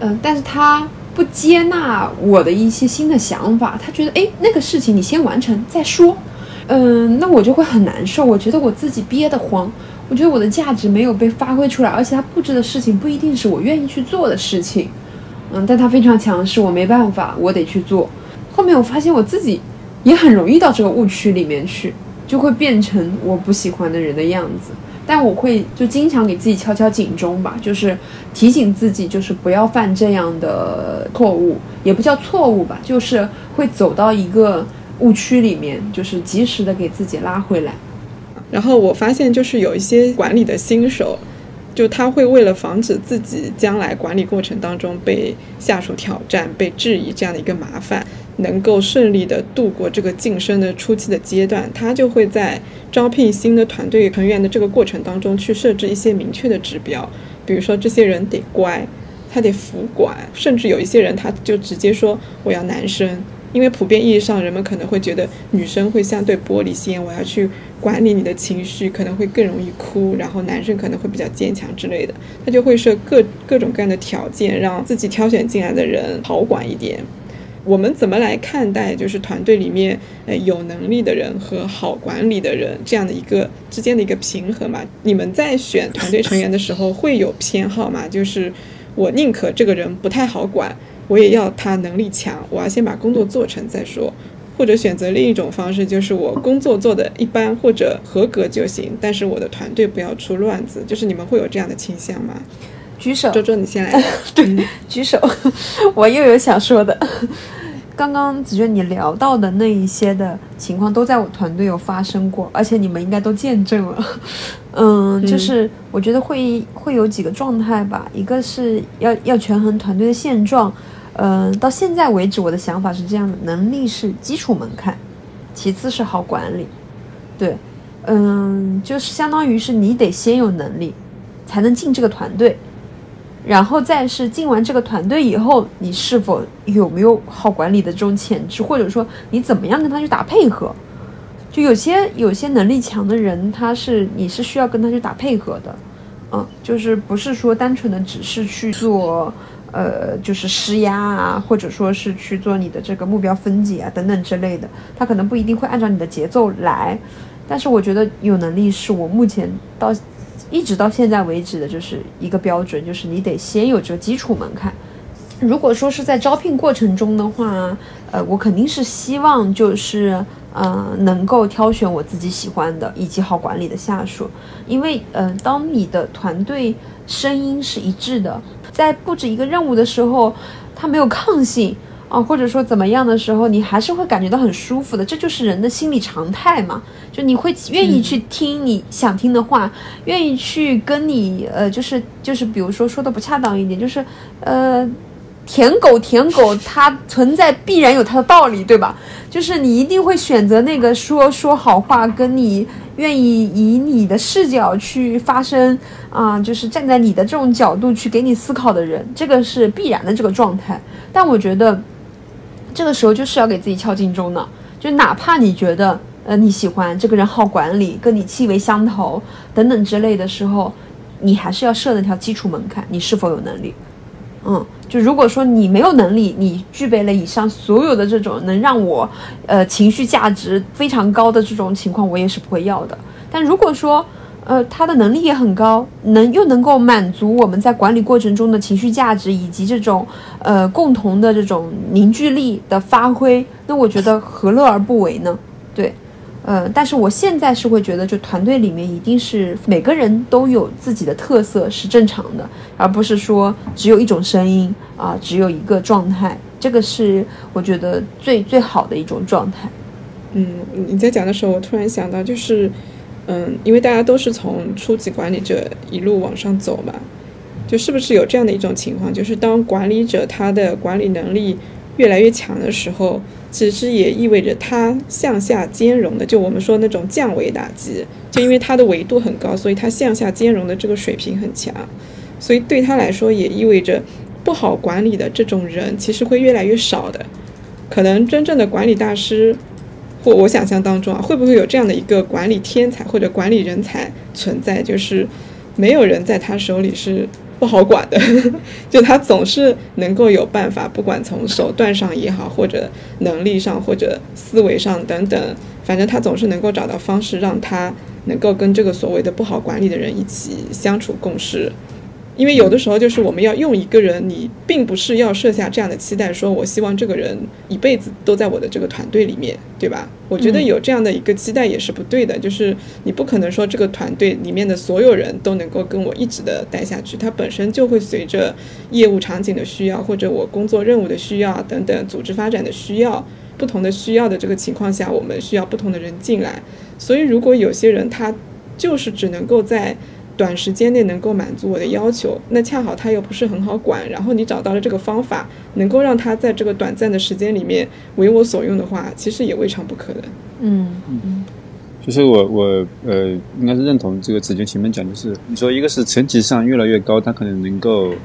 Speaker 1: 嗯，但是他不接纳我的一些新的想法，他觉得，哎，那个事情你先完成再说。嗯，那我就会很难受，我觉得我自己憋得慌，我觉得我的价值没有被发挥出来，而且他布置的事情不一定是我愿意去做的事情。嗯，但他非常强势，我没办法，我得去做。后面我发现我自己也很容易到这个误区里面去，就会变成我不喜欢的人的样子。但我会就经常给自己敲敲警钟吧，就是提醒自己，就是不要犯这样的错误，也不叫错误吧，就是会走到一个误区里面，就是及时的给自己拉回来。
Speaker 3: 然后我发现，就是有一些管理的新手，就他会为了防止自己将来管理过程当中被下属挑战、被质疑这样的一个麻烦。能够顺利的度过这个晋升的初期的阶段，他就会在招聘新的团队成员的这个过程当中去设置一些明确的指标，比如说这些人得乖，他得服管，甚至有一些人他就直接说我要男生，因为普遍意义上人们可能会觉得女生会相对玻璃心，我要去管理你的情绪，可能会更容易哭，然后男生可能会比较坚强之类的，他就会设各各种各样的条件，让自己挑选进来的人好管一点。我们怎么来看待就是团队里面呃有能力的人和好管理的人这样的一个之间的一个平衡嘛？你们在选团队成员的时候会有偏好吗？就是我宁可这个人不太好管，我也要他能力强，我要先把工作做成再说，或者选择另一种方式，就是我工作做的一般或者合格就行，但是我的团队不要出乱子。就是你们会有这样的倾向吗？
Speaker 1: 举手，
Speaker 3: 周周你先来。
Speaker 1: 对，*laughs* *laughs* 举手，我又有想说的。刚刚子娟你聊到的那一些的情况，都在我团队有发生过，而且你们应该都见证了。嗯，就是我觉得会会有几个状态吧，一个是要要权衡团队的现状。嗯，到现在为止，我的想法是这样的：能力是基础门槛，其次是好管理。对，嗯，就是相当于是你得先有能力，才能进这个团队。然后再是进完这个团队以后，你是否有没有好管理的这种潜质，或者说你怎么样跟他去打配合？就有些有些能力强的人，他是你是需要跟他去打配合的，嗯，就是不是说单纯的只是去做，呃，就是施压啊，或者说是去做你的这个目标分解啊等等之类的，他可能不一定会按照你的节奏来。但是我觉得有能力是我目前到。一直到现在为止的就是一个标准，就是你得先有这个基础门槛。如果说是在招聘过程中的话，呃，我肯定是希望就是呃能够挑选我自己喜欢的以及好管理的下属，因为呃，当你的团队声音是一致的，在布置一个任务的时候，他没有抗性。啊，或者说怎么样的时候，你还是会感觉到很舒服的，这就是人的心理常态嘛。就你会愿意去听你想听的话，愿意去跟你呃，就是就是，比如说说的不恰当一点，就是呃，舔狗舔狗，它存在必然有它的道理，对吧？就是你一定会选择那个说说好话，跟你愿意以你的视角去发声啊，就是站在你的这种角度去给你思考的人，这个是必然的这个状态。但我觉得。这个时候就是要给自己敲警钟的，就哪怕你觉得，呃，你喜欢这个人好管理，跟你气味相投等等之类的时候，你还是要设那条基础门槛，你是否有能力？嗯，就如果说你没有能力，你具备了以上所有的这种能让我，呃，情绪价值非常高的这种情况，我也是不会要的。但如果说，呃，他的能力也很高，能又能够满足我们在管理过程中的情绪价值以及这种呃共同的这种凝聚力的发挥，那我觉得何乐而不为呢？呃，但是我现在是会觉得，就团队里面一定是每个人都有自己的特色是正常的，而不是说只有一种声音啊，只有一个状态，这个是我觉得最最好的一种状态。
Speaker 3: 嗯，你在讲的时候，我突然想到，就是。嗯，因为大家都是从初级管理者一路往上走嘛，就是不是有这样的一种情况，就是当管理者他的管理能力越来越强的时候，其实也意味着他向下兼容的，就我们说那种降维打击，就因为他的维度很高，所以他向下兼容的这个水平很强，所以对他来说也意味着不好管理的这种人其实会越来越少的，可能真正的管理大师。或我想象当中啊，会不会有这样的一个管理天才或者管理人才存在？就是没有人在他手里是不好管的，*laughs* 就他总是能够有办法，不管从手段上也好，或者能力上，或者思维上等等，反正他总是能够找到方式，让他能够跟这个所谓的不好管理的人一起相处共事。因为有的时候就是我们要用一个人，你并不是要设下这样的期待，说我希望这个人一辈子都在我的这个团队里面，对吧？我觉得有这样的一个期待也是不对的，就是你不可能说这个团队里面的所有人都能够跟我一直的待下去，它本身就会随着业务场景的需要，或者我工作任务的需要等等，组织发展的需要，不同的需要的这个情况下，我们需要不同的人进来。所以如果有些人他就是只能够在短时间内能够满足我的要求，那恰好他又不是很好管，然后你找到了这个方法，能够让他在这个短暂的时间里面为我所用的话，其实也未尝不可的。
Speaker 1: 嗯嗯，
Speaker 2: 就是我我呃，应该是认同这个子君前面讲，就是你说一个是层级上越来越高，他可能能够呃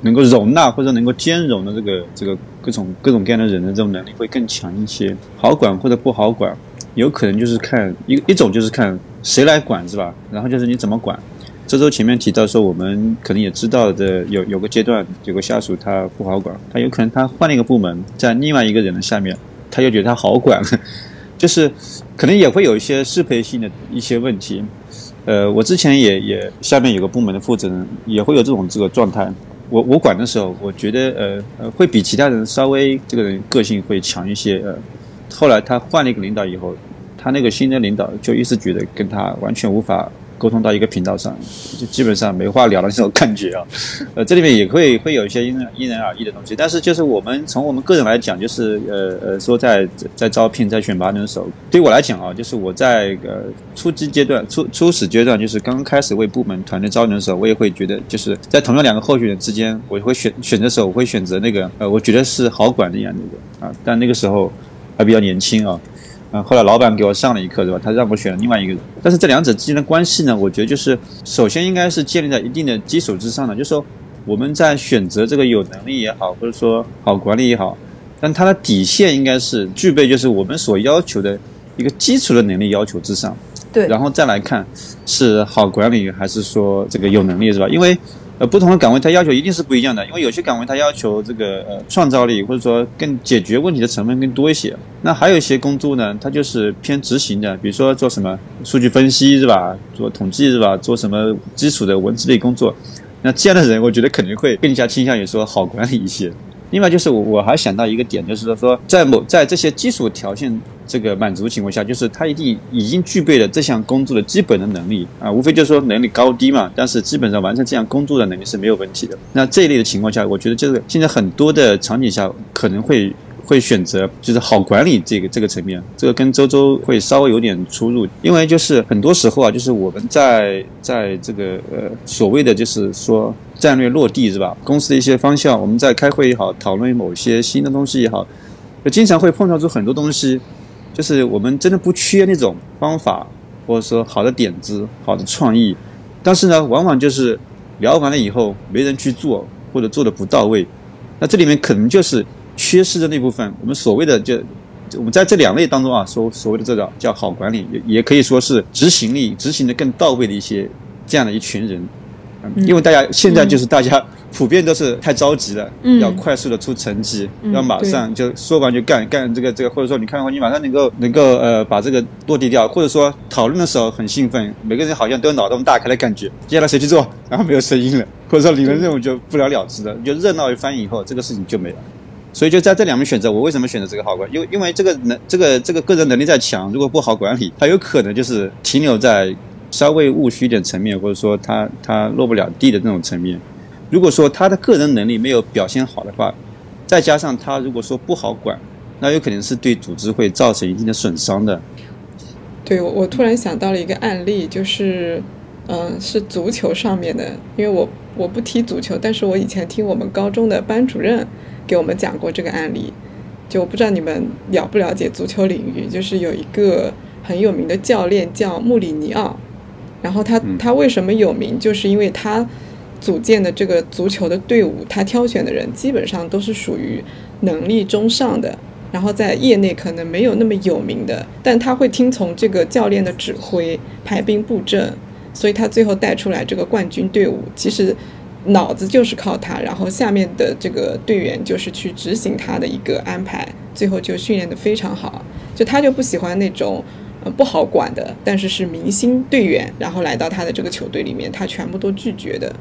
Speaker 2: 能够容纳或者能够兼容的这个这个各种各种各样的人的这种能力会更强一些，好管或者不好管，有可能就是看一一种就是看谁来管是吧？然后就是你怎么管。这周前面提到说，我们可能也知道的，有有个阶段有个下属他不好管，他有可能他换了一个部门，在另外一个人的下面，他又觉得他好管，*laughs* 就是可能也会有一些适配性的一些问题。呃，我之前也也下面有个部门的负责人也会有这种这个状态。我我管的时候，我觉得呃呃会比其他人稍微这个人个性会强一些。呃，后来他换了一个领导以后，他那个新的领导就一直觉得跟他完全无法。沟通到一个频道上，就基本上没话聊的这种感觉啊。*laughs* 呃，这里面也会会有一些因人因人而异的东西，但是就是我们从我们个人来讲，就是呃呃说在在招聘在选拔人的时候，对我来讲啊，就是我在呃初级阶段初初始阶段，就是刚开始为部门团队招人的时候，我也会觉得就是在同样两个候选人之间，我会选选择时候，我会选择那个呃我觉得是好管的样的啊，但那个时候还比较年轻啊。嗯，后来老板给我上了一课，对吧？他让我选了另外一个人，但是这两者之间的关系呢，我觉得就是首先应该是建立在一定的基础之上的，就是说我们在选择这个有能力也好，或者说好管理也好，但它的底线应该是具备就是我们所要求的一个基础的能力要求之上，
Speaker 1: 对，
Speaker 2: 然后再来看是好管理还是说这个有能力，是吧？因为。呃，不同的岗位它要求一定是不一样的，因为有些岗位它要求这个呃创造力或者说更解决问题的成分更多一些。那还有一些工作呢，它就是偏执行的，比如说做什么数据分析是吧？做统计是吧？做什么基础的文字类工作？那这样的人，我觉得肯定会更加倾向于说好管理一些。另外就是我我还想到一个点，就是说在某在这些基础条件这个满足情况下，就是他一定已经具备了这项工作的基本的能力啊，无非就是说能力高低嘛，但是基本上完成这项工作的能力是没有问题的。那这一类的情况下，我觉得就是现在很多的场景下可能会。会选择就是好管理这个这个层面，这个跟周周会稍微有点出入，因为就是很多时候啊，就是我们在在这个呃所谓的就是说战略落地是吧？公司的一些方向，我们在开会也好，讨论某些新的东西也好，就经常会碰撞出很多东西，就是我们真的不缺那种方法或者说好的点子、好的创意，但是呢，往往就是聊完了以后没人去做，或者做的不到位，那这里面可能就是。缺失的那部分，我们所谓的就我们在这两类当中啊，所所谓的这个叫好管理，也也可以说是执行力执行的更到位的一些这样的一群人，嗯因为大家现在就是大家普遍都是太着急了，
Speaker 3: 嗯。
Speaker 2: 要快速的出成绩，
Speaker 3: 嗯
Speaker 2: 要马上就说完就干干这个这个，或者说你看的话，你马上能够能够呃把这个落地掉，或者说讨论的时候很兴奋，每个人好像都有脑洞大开的感觉，接下来谁去做，然后没有声音了，或者说你的任务就不了了之了，就热闹一番以后，这个事情就没了。所以就在这两面选择，我为什么选择这个好管？因为因为这个能这个这个个人能力再强，如果不好管理，他有可能就是停留在稍微务虚一点层面，或者说他他落不了地的那种层面。如果说他的个人能力没有表现好的话，再加上他如果说不好管，那有可能是对组织会造成一定的损伤的。
Speaker 3: 对，我突然想到了一个案例，就是，嗯、是足球上面的，因为我我不踢足球，但是我以前听我们高中的班主任给我们讲过这个案例，就我不知道你们了不了解足球领域，就是有一个很有名的教练叫穆里尼奥，然后他
Speaker 2: 嗯。
Speaker 3: 他为什么有名，就是因为他组建的这个足球的队伍，他挑选的人基本上都是属于能力中上的，然后在业内可能没有那么有名的，但他会听从这个教练的指挥，排兵布阵，所以他最后带出来这个冠军队伍，其实脑子就是靠他，然后下面的这个队员就是去执行他的一个安排，最后就训练的非常好。就他就不喜欢那种呃不好管的，但是是明星队员，然后来到他的这个球队里面，他全部都拒绝的。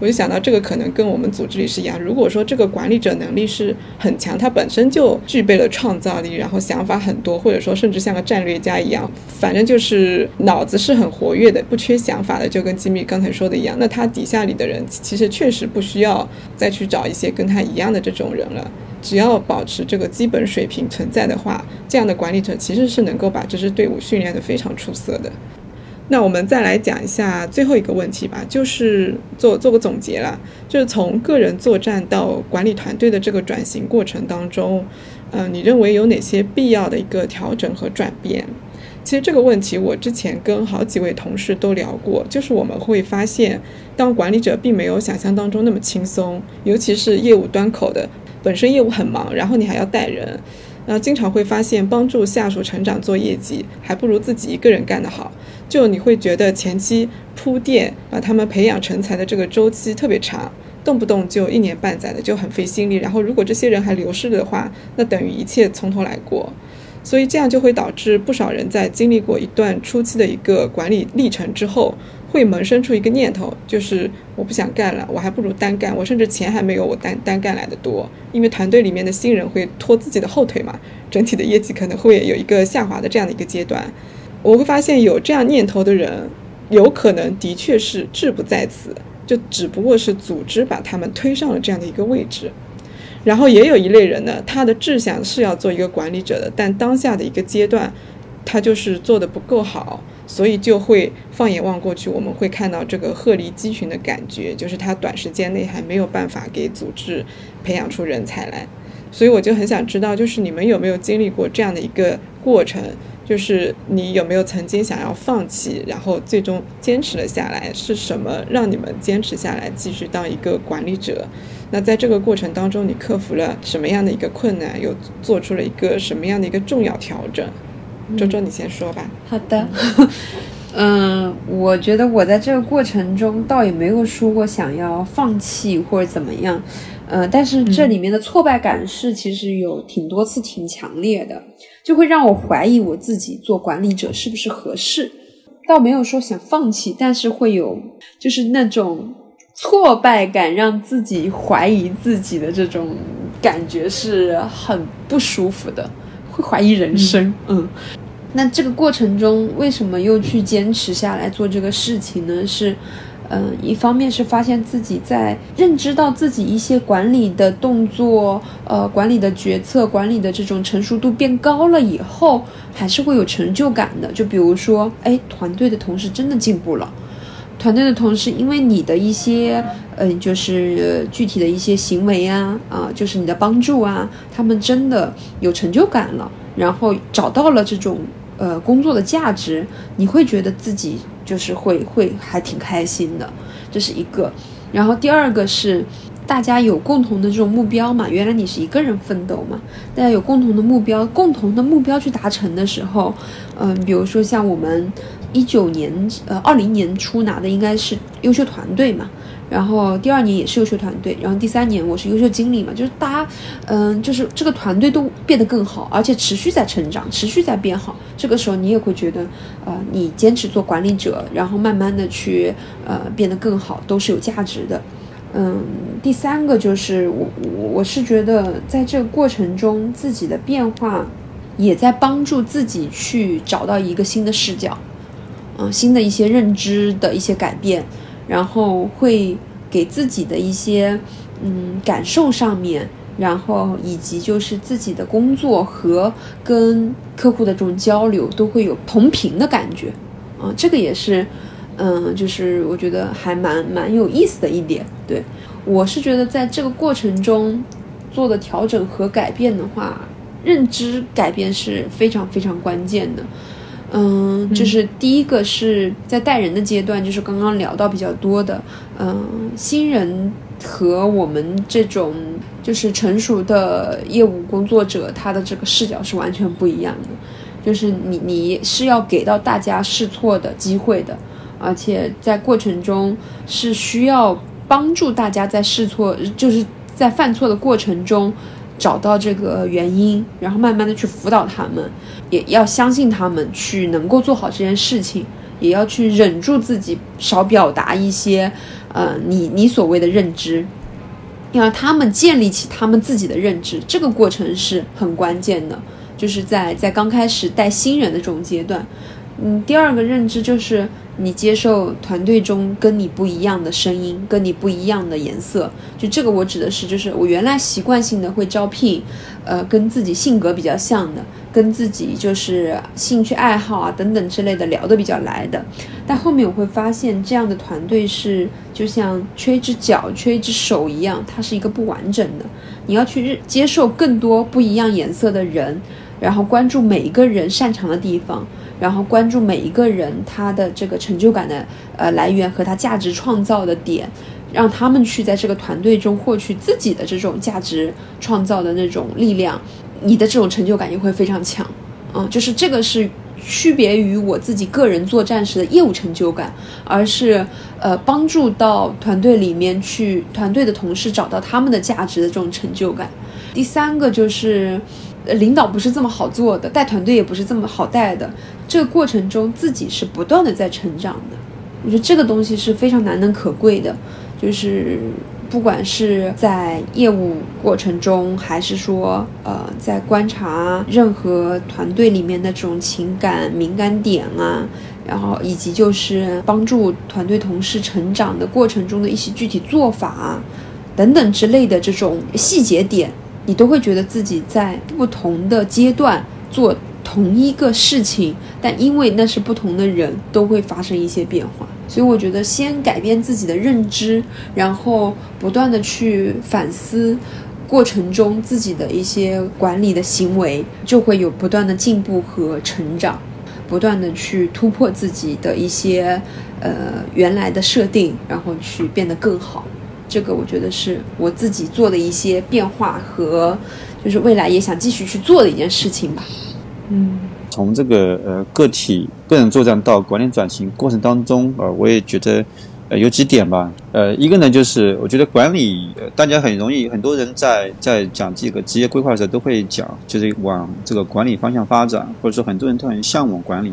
Speaker 3: 我就想到这个可能跟我们组织里是一样。如果说这个管理者能力是很强，他本身就具备了创造力，然后想法很多，或者说甚至像个战略家一样，反正就是脑子是很活跃的，不缺想法的，就跟吉米刚才说的一样。那他底下里的人其实确实不需要再去找一些跟他一样的这种人了。只要保持这个基本水平存在的话，这样的管理者其实是能够把这支队伍训练得非常出色的。那我们再来讲一下最后一个问题吧，就是做做个总结啦，就是从个人作战到管理团队的这个转型过程当中，嗯、你认为有哪些必要的一个调整和转变？其实这个问题我之前跟好几位同事都聊过，就是我们会发现，当管理者并没有想象当中那么轻松，尤其是业务端口的，本身业务很忙，然后你还要带人，然后经常会发现帮助下属成长做业绩，还不如自己一个人干得好。就你会觉得前期铺垫把他们培养成才的这个周期特别长，动不动就一年半载的，就很费心力。然后如果这些人还流失的话，那等于一切从头来过。所以这样就会导致不少人在经历过一段初期的一个管理历程之后，会萌生出一个念头，就是我不想干了，我还不如单干，我甚至钱还没有我单单干来的多，因为团队里面的新人会拖自己的后腿嘛，整体的业绩可能会有一个下滑的这样的一个阶段。我会发现有这样念头的人，有可能的确是志不在此，就只不过是组织把他们推上了这样的一个位置。然后也有一类人呢，他的志向是要做一个管理者的，但当下的一个阶段，他就是做的不够好，所以就会放眼望过去，我们会看到这个鹤立鸡群的感觉，就是他短时间内还没有办法给组织培养出人才来。所以我就很想知道，就是你们有没有经历过这样的一个过程？就是你有没有曾经想要放弃，然后最终坚持了下来？是什么让你们坚持下来，继续当一个管理者？那在这个过程当中，你克服了什么样的一个困难？又做出了一个什么样的一个重要调整？周周，你先说吧。
Speaker 1: 好的，嗯，*laughs* 我觉得我在这个过程中倒也没有说过想要放弃或者怎么样，呃，但是这里面的挫败感是其实有挺多次挺强烈的，就会让我怀疑我自己做管理者是不是合适。倒没有说想放弃，但是会有就是那种挫败感，让自己怀疑自己的这种感觉是很不舒服的，会怀疑人生。嗯那这个过程中，为什么又去坚持下来做这个事情呢？是，嗯、一方面是发现自己在认知到自己一些管理的动作、呃，管理的决策、管理的这种成熟度变高了以后，还是会有成就感的。就比如说，哎，团队的同事真的进步了。团队的同事，因为你的一些，嗯、就是具体的一些行为啊，啊、就是你的帮助啊，他们真的有成就感了，然后找到了这种呃工作的价值，你会觉得自己就是会会还挺开心的，这是一个。然后第二个是，大家有共同的这种目标嘛，原来你是一个人奋斗嘛，大家有共同的目标，共同的目标去达成的时候，嗯，比如说像我们一九年呃二零年初拿的应该是优秀团队嘛。然后第二年也是优秀团队，然后第三年我是优秀经理嘛，就是大家，嗯，就是这个团队都变得更好，而且持续在成长，持续在变好。这个时候你也会觉得，呃，你坚持做管理者，然后慢慢的去，呃，变得更好，都是有价值的。嗯，第三个就是我，我是觉得在这个过程中自己的变化，也在帮助自己去找到一个新的视角，嗯，新的一些认知的一些改变。然后会给自己的一些嗯感受上面，然后以及就是自己的工作和跟客户的这种交流都会有同频的感觉，啊，这个也是嗯，就是我觉得还蛮蛮有意思的一点。对我是觉得在这个过程中做的调整和改变的话，认知改变是非常非常关键的。嗯，就是第一个是在带人的阶段，就是刚刚聊到比较多的，嗯，新人和我们这种就是成熟的业务工作者，他的这个视角是完全不一样的。就是你你是要给到大家试错的机会的，而且在过程中是需要帮助大家在试错，就是在犯错的过程中。找到这个原因，然后慢慢的去辅导他们，也要相信他们去能够做好这件事情，也要去忍住自己少表达一些，呃，你你所谓的认知，要让他们建立起他们自己的认知，这个过程是很关键的，就是在在刚开始带新人的这种阶段，嗯，第二个认知就是。你接受团队中跟你不一样的声音，跟你不一样的颜色，就这个我指的是，就是我原来习惯性的会招聘，呃，跟自己性格比较像的，跟自己就是兴趣爱好啊等等之类的聊得比较来的，但后面我会发现这样的团队是就像缺一只脚、缺一只手一样，它是一个不完整的。你要去接受更多不一样颜色的人，然后关注每一个人擅长的地方。然后关注每一个人他的这个成就感的呃来源和他价值创造的点，让他们去在这个团队中获取自己的这种价值创造的那种力量，你的这种成就感也会非常强。嗯，就是这个是区别于我自己个人作战时的业务成就感，而是呃帮助到团队里面去团队的同事找到他们的价值的这种成就感。第三个就是。领导不是这么好做的，带团队也不是这么好带的。这个过程中，自己是不断的在成长的。我觉得这个东西是非常难能可贵的，就是不管是在业务过程中，还是说呃在观察任何团队里面的这种情感敏感点啊，然后以及就是帮助团队同事成长的过程中的一些具体做法啊等等之类的这种细节点。你都会觉得自己在不同的阶段做同一个事情，但因为那是不同的人，都会发生一些变化。所以我觉得先改变自己的认知，然后不断的去反思过程中自己的一些管理的行为，就会有不断的进步和成长，不断的去突破自己的一些呃原来的设定，然后去变得更好。这个我觉得是我自己做的一些变化和，就是未来也想继续去做的一件事情吧。
Speaker 3: 嗯，
Speaker 2: 从这个呃个体个人作战到管理转型过程当中，呃，我也觉得呃有几点吧。呃，一个呢就是我觉得管理，大家很容易，很多人在在讲这个职业规划的时候都会讲，就是往这个管理方向发展，或者说很多人都很向往管理。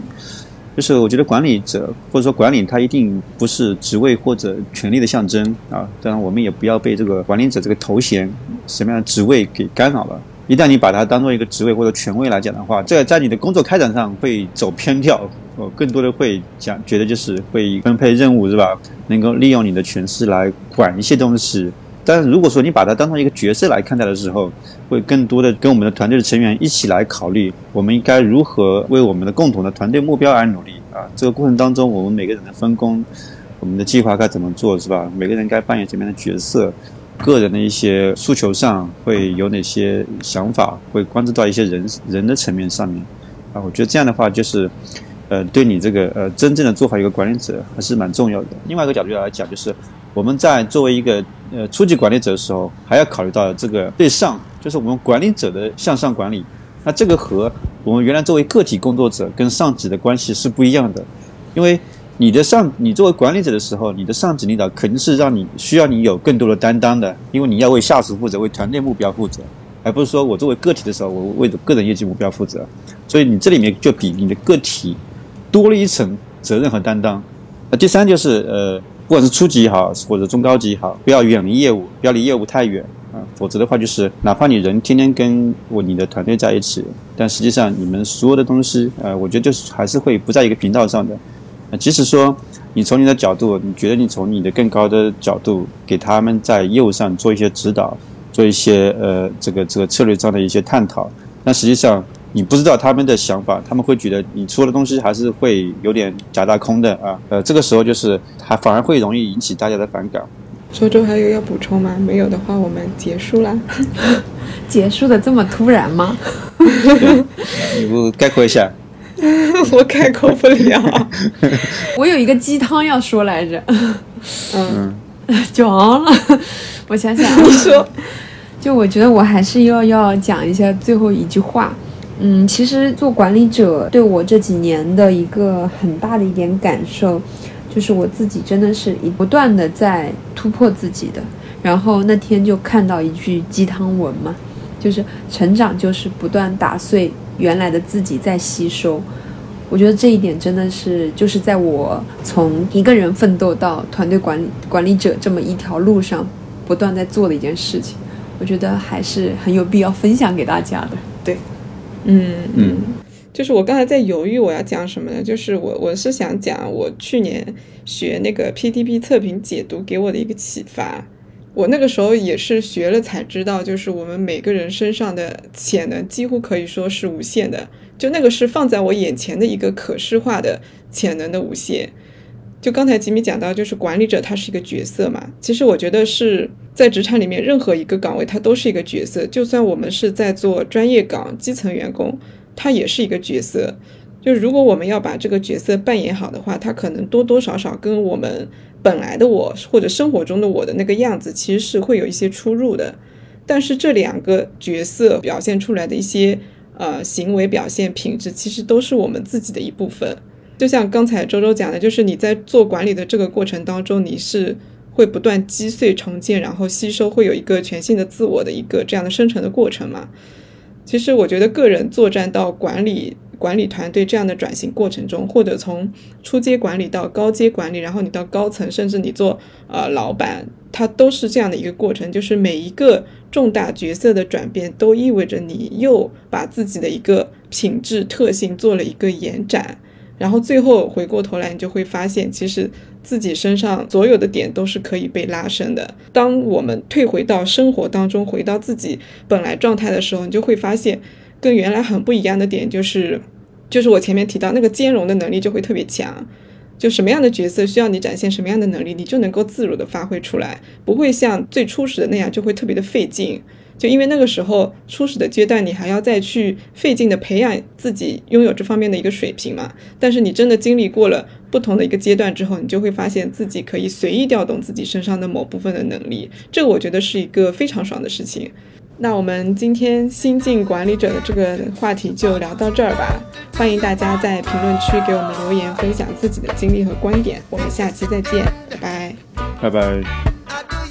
Speaker 2: 就是我觉得管理者或者说管理，它一定不是职位或者权力的象征啊。当然，我们也不要被这个管理者这个头衔、什么样的职位给干扰了。一旦你把它当做一个职位或者权威来讲的话，这在你的工作开展上会走偏掉。我更多的会讲，觉得就是会分配任务是吧？能够利用你的权势来管一些东西。但是如果说你把它当成一个角色来看待的时候，会更多的跟我们的团队的成员一起来考虑，我们应该如何为我们的共同的团队目标而努力啊？这个过程当中，我们每个人的分工，我们的计划该怎么做，是吧？每个人该扮演什么样的角色？个人的一些诉求上会有哪些想法？会关注到一些人人的层面上面啊？我觉得这样的话就是，呃，对你这个呃真正的做好一个管理者还是蛮重要的。另外一个角度来讲，就是。我们在作为一个呃初级管理者的时候，还要考虑到这个对上，就是我们管理者的向上管理。那这个和我们原来作为个体工作者跟上级的关系是不一样的，因为你的上，你作为管理者的时候，你的上级领导肯定是让你需要你有更多的担当的，因为你要为下属负责，为团队目标负责，而不是说我作为个体的时候，我为个人业绩目标负责。所以你这里面就比你的个体多了一层责任和担当。那第三就是呃，不管是初级也好，或者中高级也好，不要远离业务，不要离业务太远。啊，否则的话就是，哪怕你人天天跟我你的团队在一起，但实际上你们所有的东西，呃，我觉得就是还是会不在一个频道上的。即使说你从你的角度，你觉得你从你的更高的角度给他们在业务上做一些指导，做一些呃这个这个策略上的一些探讨，但实际上你不知道他们的想法，他们会觉得你说的东西还是会有点假大空的啊。呃，这个时候就是还反而会容易引起大家的反感。
Speaker 3: 周周还有要补充吗？没有的话，我们结束啦。
Speaker 1: 结束的这么突然吗？
Speaker 2: 你不概括一下？*laughs*
Speaker 3: 我概括不了。
Speaker 1: 我有一个鸡汤要说来着。嗯，就完了。我想想，
Speaker 3: 你说。
Speaker 1: 就我觉得我还是要要讲一下最后一句话。嗯，其实做管理者对我这几年的一个很大的一点感受。就是我自己真的是一不断的在突破自己的，然后那天就看到一句鸡汤文嘛，就是成长就是不断打碎原来的自己在吸收，我觉得这一点真的是就是在我从一个人奋斗到团队管理管理者这么一条路上不断在做的一件事情，我觉得还是很有必要分享给大家的。对，
Speaker 3: 嗯嗯。就是我刚才在犹豫我要讲什么呢？就是我我是想讲我去年学那个 PDP 测评解读给我的一个启发。我那个时候也是学了才知道，就是我们每个人身上的潜能几乎可以说是无限的。就那个是放在我眼前的一个可视化的潜能的无限。就刚才吉米讲到，就是管理者他是一个角色嘛。其实我觉得是在职场里面任何一个岗位，它都是一个角色。就算我们是在做专业岗、基层员工。他也是一个角色，就如果我们要把这个角色扮演好的话，他可能多多少少跟我们本来的我或者生活中的我的那个样子其实是会有一些出入的。但是这两个角色表现出来的一些呃行为表现品质，其实都是我们自己的一部分。就像刚才周周讲的，就是你在做管理的这个过程当中，你是会不断击碎重建，然后吸收，会有一个全新的自我的一个这样的生成的过程嘛。其实我觉得，个人作战到管理管理团队这样的转型过程中，或者从初阶管理到高阶管理，然后你到高层，甚至你做呃老板，它都是这样的一个过程。就是每一个重大角色的转变，都意味着你又把自己的一个品质特性做了一个延展。然后最后回过头来，你就会发现，其实自己身上所有的点都是可以被拉伸的。当我们退回到生活当中，回到自己本来状态的时候，你就会发现，跟原来很不一样的点就是，就是我前面提到那个兼容的能力就会特别强。就什么样的角色需要你展现什么样的能力，你就能够自如的发挥出来，不会像最初始的那样就会特别的费劲。就因为那个时候初始的阶段，你还要再去费劲的培养自己拥有这方面的一个水平嘛。但是你真的经历过了不同的一个阶段之后，你就会发现自己可以随意调动自己身上的某部分的能力，这个我觉得是一个非常爽的事情。那我们今天新晋管理者的这个话题就聊到这儿吧。欢迎大家在评论区给我们留言，分享自己的经历和观点。我们下期再见，拜拜，
Speaker 2: 拜拜。